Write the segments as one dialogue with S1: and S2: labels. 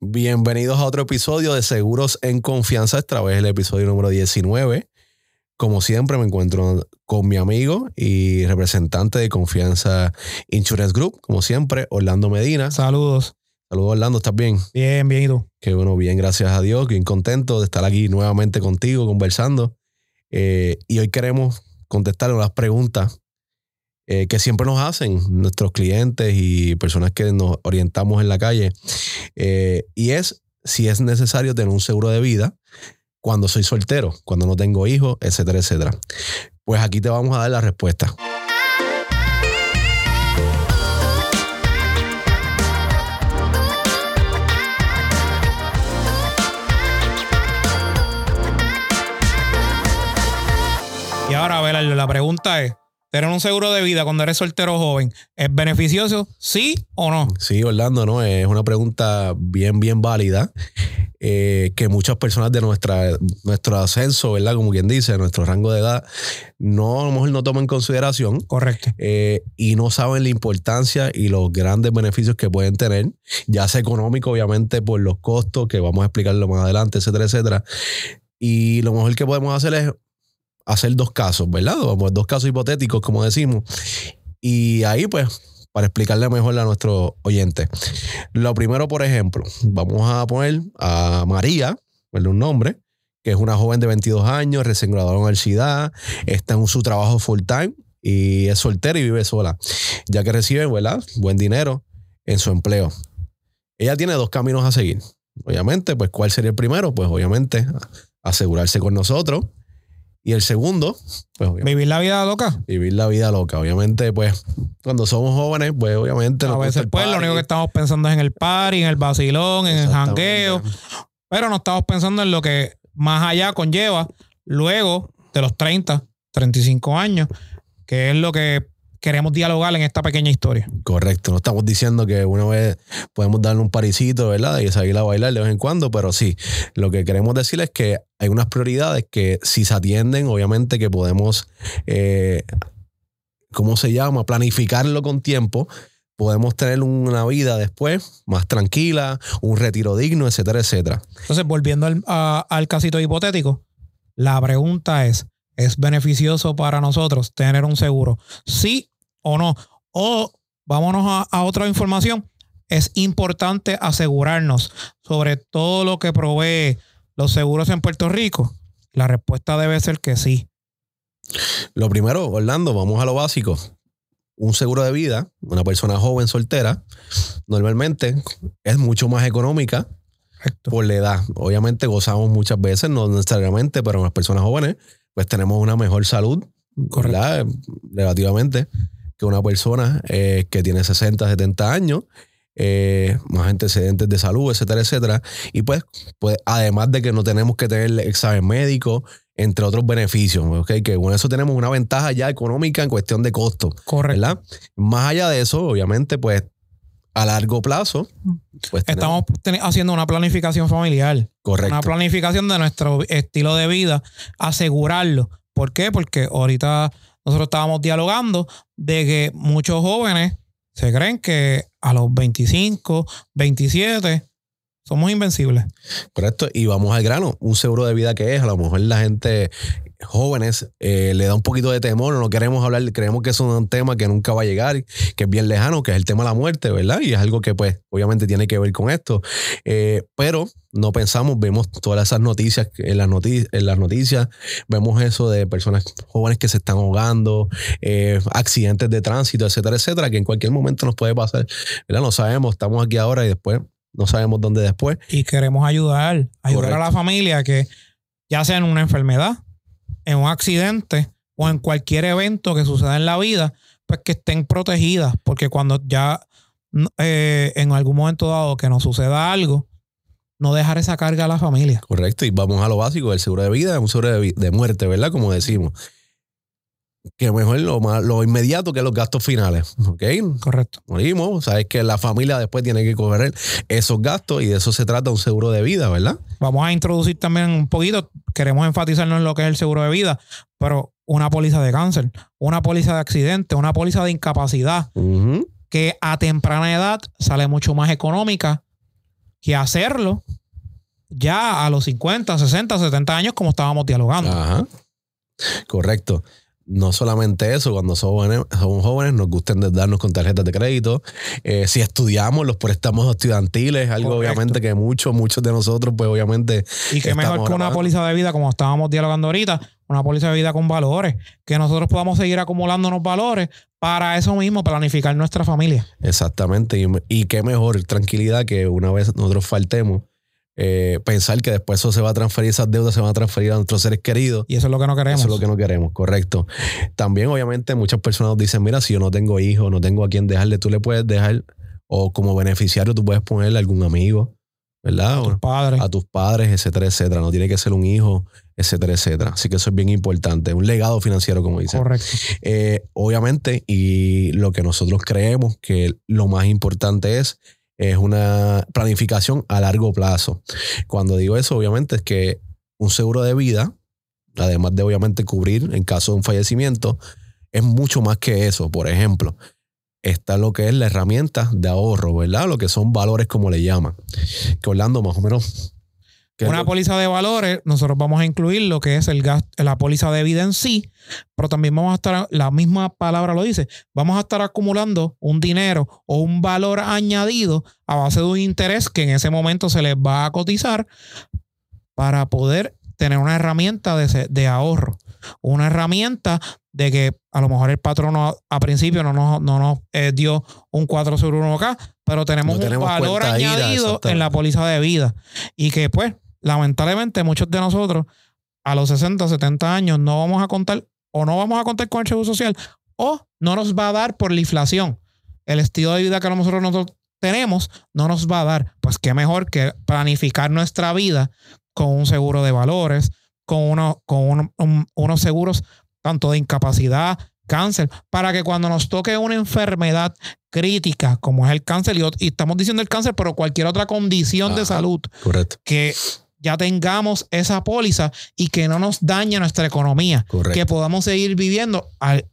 S1: Bienvenidos a otro episodio de Seguros en Confianza. Esta vez el episodio número 19. Como siempre, me encuentro con mi amigo y representante de Confianza Insurance Group, como siempre, Orlando Medina.
S2: Saludos.
S1: Saludos, Orlando, ¿estás bien?
S2: Bien, bien, ¿y tú?
S1: Qué bueno, bien, gracias a Dios. Bien contento de estar aquí nuevamente contigo, conversando. Eh, y hoy queremos contestar las preguntas eh, que siempre nos hacen nuestros clientes y personas que nos orientamos en la calle. Eh, y es si es necesario tener un seguro de vida cuando soy soltero, cuando no tengo hijos, etcétera, etcétera. Pues aquí te vamos a dar la respuesta.
S2: Y ahora, ver, la pregunta es, ¿tener un seguro de vida cuando eres soltero joven es beneficioso, sí o no?
S1: Sí, Orlando, ¿no? Es una pregunta bien, bien válida. eh, que muchas personas de nuestra, nuestro ascenso, ¿verdad? Como quien dice, nuestro rango de edad, no, a lo mejor no toman en consideración
S2: Correcto.
S1: eh, y no saben la importancia y los grandes beneficios que pueden tener, ya sea económico, obviamente, por los costos, que vamos a explicarlo más adelante, etcétera, etcétera. Y lo mejor que podemos hacer es hacer dos casos, ¿verdad? Vamos, Dos casos hipotéticos, como decimos. Y ahí, pues, para explicarle mejor a nuestro oyente. Lo primero, por ejemplo, vamos a poner a María, ¿verdad? Un nombre, que es una joven de 22 años, recién graduada de la universidad, está en su trabajo full time y es soltera y vive sola, ya que recibe, ¿verdad? Buen dinero en su empleo. Ella tiene dos caminos a seguir. Obviamente, pues, ¿cuál sería el primero? Pues, obviamente, asegurarse con nosotros. Y el segundo, pues, obviamente,
S2: ¿Vivir la vida loca?
S1: vivir la vida loca. Obviamente, pues, cuando somos jóvenes, pues, obviamente.
S2: A veces, pues, lo único que estamos pensando es en el party, en el vacilón, en el jangueo. Pero no estamos pensando en lo que más allá conlleva luego de los 30, 35 años, que es lo que queremos dialogar en esta pequeña historia.
S1: Correcto, no estamos diciendo que una vez podemos darle un parisito, ¿verdad? Y salir a bailar de vez en cuando, pero sí, lo que queremos decir es que hay unas prioridades que si se atienden, obviamente que podemos, eh, ¿cómo se llama? Planificarlo con tiempo. Podemos tener una vida después más tranquila, un retiro digno, etcétera, etcétera.
S2: Entonces, volviendo al, a- al casito hipotético, la pregunta es, ¿es beneficioso para nosotros tener un seguro? ¿Sí o no? O vámonos a, a otra información. Es importante asegurarnos sobre todo lo que provee los seguros en Puerto Rico. La respuesta debe ser que sí.
S1: Lo primero, Orlando, vamos a lo básico. Un seguro de vida, una persona joven soltera, normalmente es mucho más económica por la edad. Obviamente gozamos muchas veces, no necesariamente, pero las personas jóvenes, pues tenemos una mejor salud,
S2: Correcto.
S1: ¿verdad? Relativamente, que una persona eh, que tiene 60, 70 años, eh, más antecedentes de salud, etcétera, etcétera. Y pues, pues, además de que no tenemos que tener examen médico, entre otros beneficios, ¿ok? Que con eso tenemos una ventaja ya económica en cuestión de costo,
S2: Correcto.
S1: ¿verdad? Más allá de eso, obviamente, pues a largo plazo, pues
S2: Estamos haciendo una planificación familiar.
S1: correcto.
S2: Una planificación de nuestro estilo de vida, asegurarlo. ¿Por qué? Porque ahorita nosotros estábamos dialogando de que muchos jóvenes se creen que a los 25, 27 somos invencibles.
S1: Correcto. Y vamos al grano. Un seguro de vida que es, a lo mejor la gente jóvenes eh, le da un poquito de temor, no queremos hablar, creemos que es un tema que nunca va a llegar, que es bien lejano, que es el tema de la muerte, ¿verdad? Y es algo que pues obviamente tiene que ver con esto. Eh, pero no pensamos, vemos todas esas noticias en las, noti- en las noticias, vemos eso de personas jóvenes que se están ahogando, eh, accidentes de tránsito, etcétera, etcétera, que en cualquier momento nos puede pasar, ¿verdad? No sabemos, estamos aquí ahora y después no sabemos dónde después.
S2: Y queremos ayudar, ayudar a la familia que ya sea en una enfermedad, en un accidente o en cualquier evento que suceda en la vida, pues que estén protegidas, porque cuando ya eh, en algún momento dado que nos suceda algo, no dejar esa carga a la familia.
S1: Correcto, y vamos a lo básico, el seguro de vida un seguro de, de muerte, ¿verdad? Como decimos. Que mejor lo, más, lo inmediato que los gastos finales, ¿ok?
S2: Correcto.
S1: Morimos, sabes que la familia después tiene que cobrar esos gastos y de eso se trata un seguro de vida, ¿verdad?
S2: Vamos a introducir también un poquito, queremos enfatizarnos en lo que es el seguro de vida, pero una póliza de cáncer, una póliza de accidente, una póliza de incapacidad, que a temprana edad sale mucho más económica que hacerlo ya a los 50, 60, 70 años como estábamos dialogando.
S1: Ajá. Correcto. No solamente eso, cuando somos jóvenes, somos jóvenes nos gusta endeudarnos con tarjetas de crédito. Eh, si estudiamos los préstamos estudiantiles, algo
S2: Correcto.
S1: obviamente que muchos, muchos de nosotros, pues obviamente.
S2: Y qué mejor que una
S1: grabando.
S2: póliza de vida, como estábamos dialogando ahorita, una póliza de vida con valores, que nosotros podamos seguir acumulando unos valores para eso mismo, planificar nuestra familia.
S1: Exactamente. Y, y qué mejor tranquilidad que una vez nosotros faltemos, eh, pensar que después eso se va a transferir, esas deudas se van a transferir a nuestros seres queridos.
S2: Y eso es lo que no queremos.
S1: Eso es lo que no queremos, correcto. También, obviamente, muchas personas nos dicen, mira, si yo no tengo hijos, no tengo a quién dejarle, tú le puedes dejar, o como beneficiario, tú puedes ponerle a algún amigo, ¿verdad?
S2: A tus padres.
S1: a tus padres, etcétera, etcétera. No tiene que ser un hijo, etcétera, etcétera. Así que eso es bien importante. Un legado financiero, como dicen.
S2: Correcto.
S1: Eh, obviamente, y lo que nosotros creemos que lo más importante es, es una planificación a largo plazo. Cuando digo eso, obviamente es que un seguro de vida, además de obviamente cubrir en caso de un fallecimiento, es mucho más que eso. Por ejemplo, está lo que es la herramienta de ahorro, ¿verdad? Lo que son valores como le llaman. Que Orlando más o menos... ¿qué es
S2: Una póliza de valores, nosotros vamos a incluir lo que es el gasto, la póliza de vida en sí, pero también vamos a estar, la misma palabra lo dice, vamos a estar acumulando un dinero o un valor añadido a base de un interés que en ese momento se les va a cotizar para poder tener una herramienta de, de ahorro, una herramienta de que a lo mejor el patrono a principio no nos, no nos eh, dio un 4 sobre 1 acá, pero tenemos
S1: No tenemos
S2: un valor añadido en la póliza de vida. Y que pues lamentablemente muchos de nosotros a los 60, 70 años no vamos a contar o no vamos a contar con el seguro social o no nos va a dar por la inflación. El estilo de vida que nosotros, nosotros tenemos no nos va a dar. Pues qué mejor que planificar nuestra vida con un seguro de valores, con, uno, con uno- un- unos seguros tanto de incapacidad, cáncer, para que cuando nos toque una enfermedad crítica como es el cáncer, y, estamos diciendo el cáncer, pero cualquier otra condición de salud,
S1: Correcto,
S2: que ya tengamos esa póliza y que no nos dañe nuestra economía,
S1: correcto.
S2: que podamos seguir viviendo al-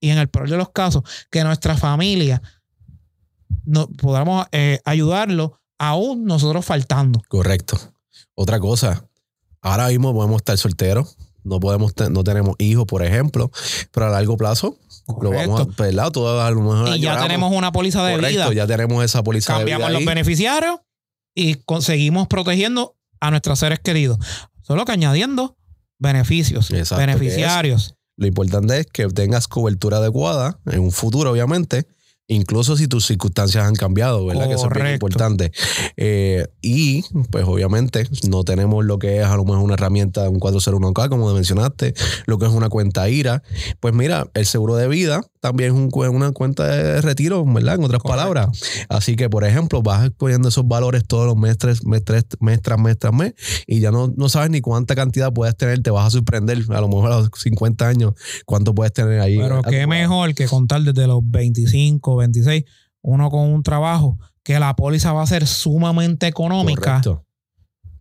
S2: y en el peor de los casos, que nuestra familia no, podamos eh, ayudarlo aún nosotros faltando.
S1: Correcto. Otra cosa, ahora mismo podemos estar solteros, no podemos no tenemos hijos, por ejemplo, pero a largo plazo lo vamos a, ¿verdad? Todo a lo mejor
S2: y ya tenemos una póliza de
S1: Correcto,
S2: vida.
S1: ya tenemos esa póliza de
S2: Cambiamos
S1: vida
S2: los
S1: ahí.
S2: beneficiarios y conseguimos protegiendo a nuestros seres queridos. Solo que añadiendo beneficios,
S1: Exacto,
S2: beneficiarios.
S1: Lo importante es que tengas cobertura adecuada en un futuro, obviamente, incluso si tus circunstancias han cambiado, ¿verdad? Que eso es bien importante. Eh, y, pues, obviamente, no tenemos lo que es a lo mejor una herramienta, un 401k, como mencionaste, lo que es una cuenta IRA. Pues mira, el seguro de vida también es un una cuenta de retiro, ¿verdad? En otras
S2: Correcto.
S1: palabras. Así que, por ejemplo, vas poniendo esos valores todos los meses, mes, tres- mes tras mes tras mes, y ya no, no sabes ni cuánta cantidad puedes tener, te vas a sorprender, a lo mejor a los 50 años, cuánto puedes tener ahí.
S2: Pero qué
S1: acumulado.
S2: mejor que contar desde los 25, 26, uno con un trabajo que la póliza va a ser sumamente económica
S1: Correcto.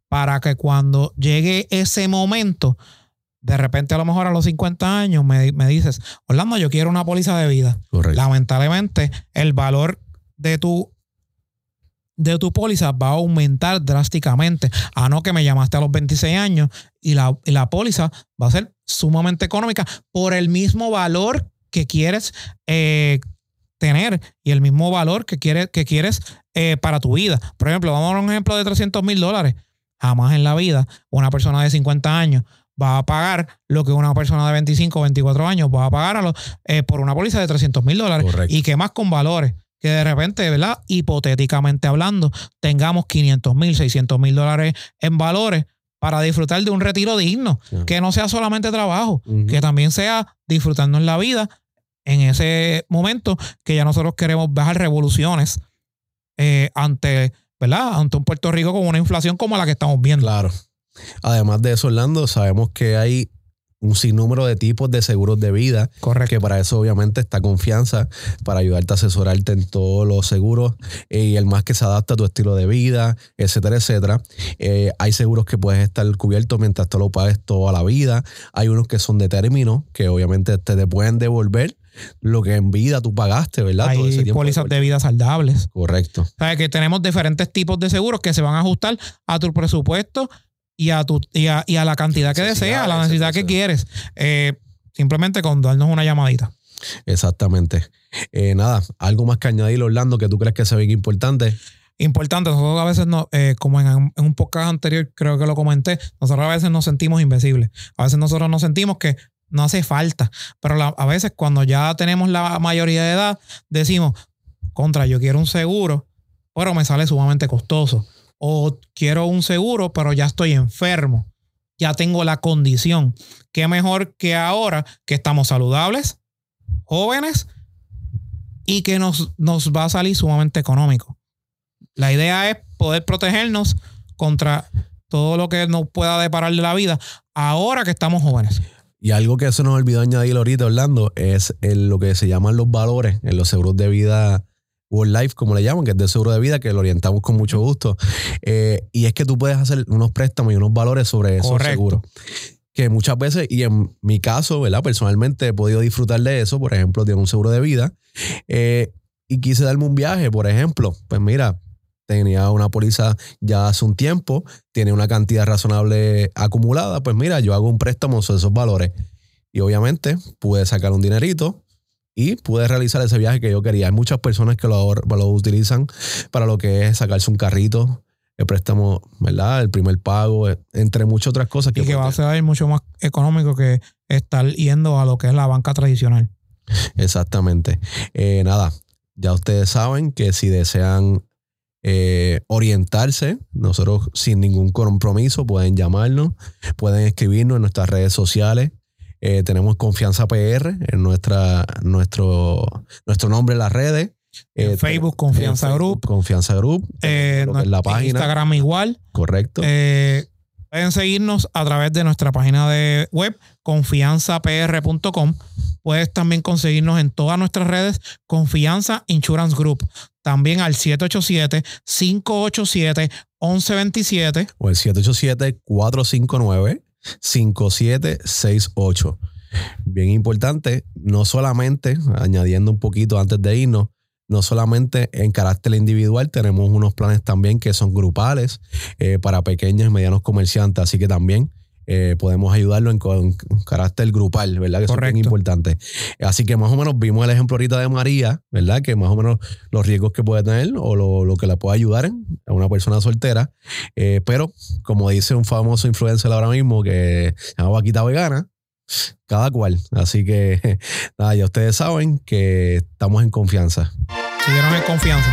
S2: para que cuando llegue ese momento, de repente a lo mejor a los 50 años me, me dices, Orlando, yo quiero una póliza de vida.
S1: Correcto.
S2: lamentablemente el valor de tu de tu póliza va a aumentar drásticamente. A no que me llamaste a los 26 años y la, y la póliza va a ser sumamente económica por el mismo valor que quieres eh, tener y el mismo valor que quieres, que quieres eh, para tu vida. Por ejemplo, vamos a un ejemplo de 300 mil dólares. Jamás en la vida una persona de 50 años va a pagar lo que una persona de 25 o 24 años va a pagar a los, eh, por una póliza de 300 mil dólares.
S1: Correcto.
S2: Y que más con valores. Que de repente, ¿verdad? Hipotéticamente hablando, tengamos 500 mil, 600 mil dólares en valores para disfrutar de un retiro digno. Que no sea solamente trabajo, que también sea disfrutarnos la vida en ese momento que ya nosotros queremos bajar revoluciones eh, ante, ¿verdad? Ante un Puerto Rico con una inflación como la que estamos viendo.
S1: Claro. Además de eso, Orlando, sabemos que hay un sinnúmero de tipos de seguros de vida,
S2: Correcto.
S1: que para eso obviamente está confianza, para ayudarte a asesorarte en todos los seguros eh, y el más que se adapta a tu estilo de vida, etcétera, etcétera. Eh, hay seguros que puedes estar cubiertos mientras tú lo pagues toda la vida. Hay unos que son de término, que obviamente te, te pueden devolver lo que en vida tú pagaste, ¿verdad? Todo ese
S2: Hay
S1: tiempo
S2: pólizas
S1: de
S2: de vida saludables.
S1: Correcto.
S2: O sea, que tenemos diferentes tipos de seguros que se van a ajustar a tu presupuesto y a, tu, y a, y a la cantidad que deseas, a la necesidad que quieres. Eh, simplemente con darnos una llamadita.
S1: Exactamente. Eh, nada, algo más que añadir, Orlando, que tú crees que se ve importante.
S2: Importante, nosotros a veces, no, eh, como en, en un podcast anterior creo que lo comenté, nosotros a veces nos sentimos invencibles. A veces nosotros nos sentimos que no hace falta. Pero a veces cuando ya tenemos la mayoría de edad, decimos, contra, yo quiero un seguro, pero me sale sumamente costoso. O quiero un seguro, pero ya estoy enfermo. Ya tengo la condición. Qué mejor que ahora que estamos saludables, jóvenes y que nos, nos va a salir sumamente económico. La idea es poder protegernos contra todo lo que nos pueda deparar de la vida ahora que estamos jóvenes.
S1: Y algo que se nos olvidó añadir ahorita, Orlando, es el- lo que se llaman los valores en los seguros de vida World Life, como le llaman, que es de seguro de vida, que lo orientamos con mucho gusto. Eh, y es que tú puedes hacer unos préstamos y unos valores sobre esos
S2: Correcto.
S1: seguros. Que muchas veces, y en mi caso, ¿verdad? Personalmente he podido disfrutar de eso. Por ejemplo, tengo un seguro de vida eh, y quise darme un viaje, por ejemplo. Pues mira, tenía una póliza ya hace un tiempo, tiene una cantidad razonable acumulada, pues mira, yo hago un préstamo sobre esos valores. Y obviamente pude sacar un dinerito y pude realizar ese viaje que yo quería. Hay muchas personas que lo, lo utilizan para lo que es sacarse un carrito, el préstamo, ¿verdad? El primer pago, eh, entre muchas otras cosas que,
S2: Y que va a ser mucho más económico que estar yendo a lo que es la banca tradicional.
S1: Exactamente. Eh, nada, ya ustedes saben que si desean eh, orientarse, nosotros sin ningún compromiso pueden llamarnos, pueden escribirnos en nuestras redes sociales. Eh, tenemos Confianza PR en nuestra, nuestro, nuestro nombre en las redes.
S2: En
S1: Eh,
S2: Facebook,
S1: en
S2: Confianza
S1: Facebook,
S2: Group.
S1: Confianza Group.
S2: Eh,
S1: que es la
S2: en
S1: página.
S2: Instagram igual.
S1: Correcto.
S2: Eh, pueden seguirnos a través de nuestra página de web, confianzapr.com. Puedes también conseguirnos en todas nuestras redes, Confianza Insurance Group. También al 787-587-1127.
S1: o el 787-459-5768. Bien importante, no solamente, añadiendo un poquito antes de irnos, no solamente en carácter individual, tenemos unos planes también que son grupales eh, para pequeños y medianos comerciantes, así que también eh, podemos ayudarlo en, carácter grupal, ¿verdad? Que
S2: Correcto.
S1: importante. Así que más o menos vimos el ejemplo ahorita de María, ¿verdad? Que más o menos los riesgos que puede tener o lo, lo que la puede ayudar a una persona soltera. Eh, pero, como dice un famoso influencer ahora mismo que se llama Vaquita Vegana, cada cual. Así que, nada, ya ustedes saben que estamos en confianza.
S2: Síguenos en confianza.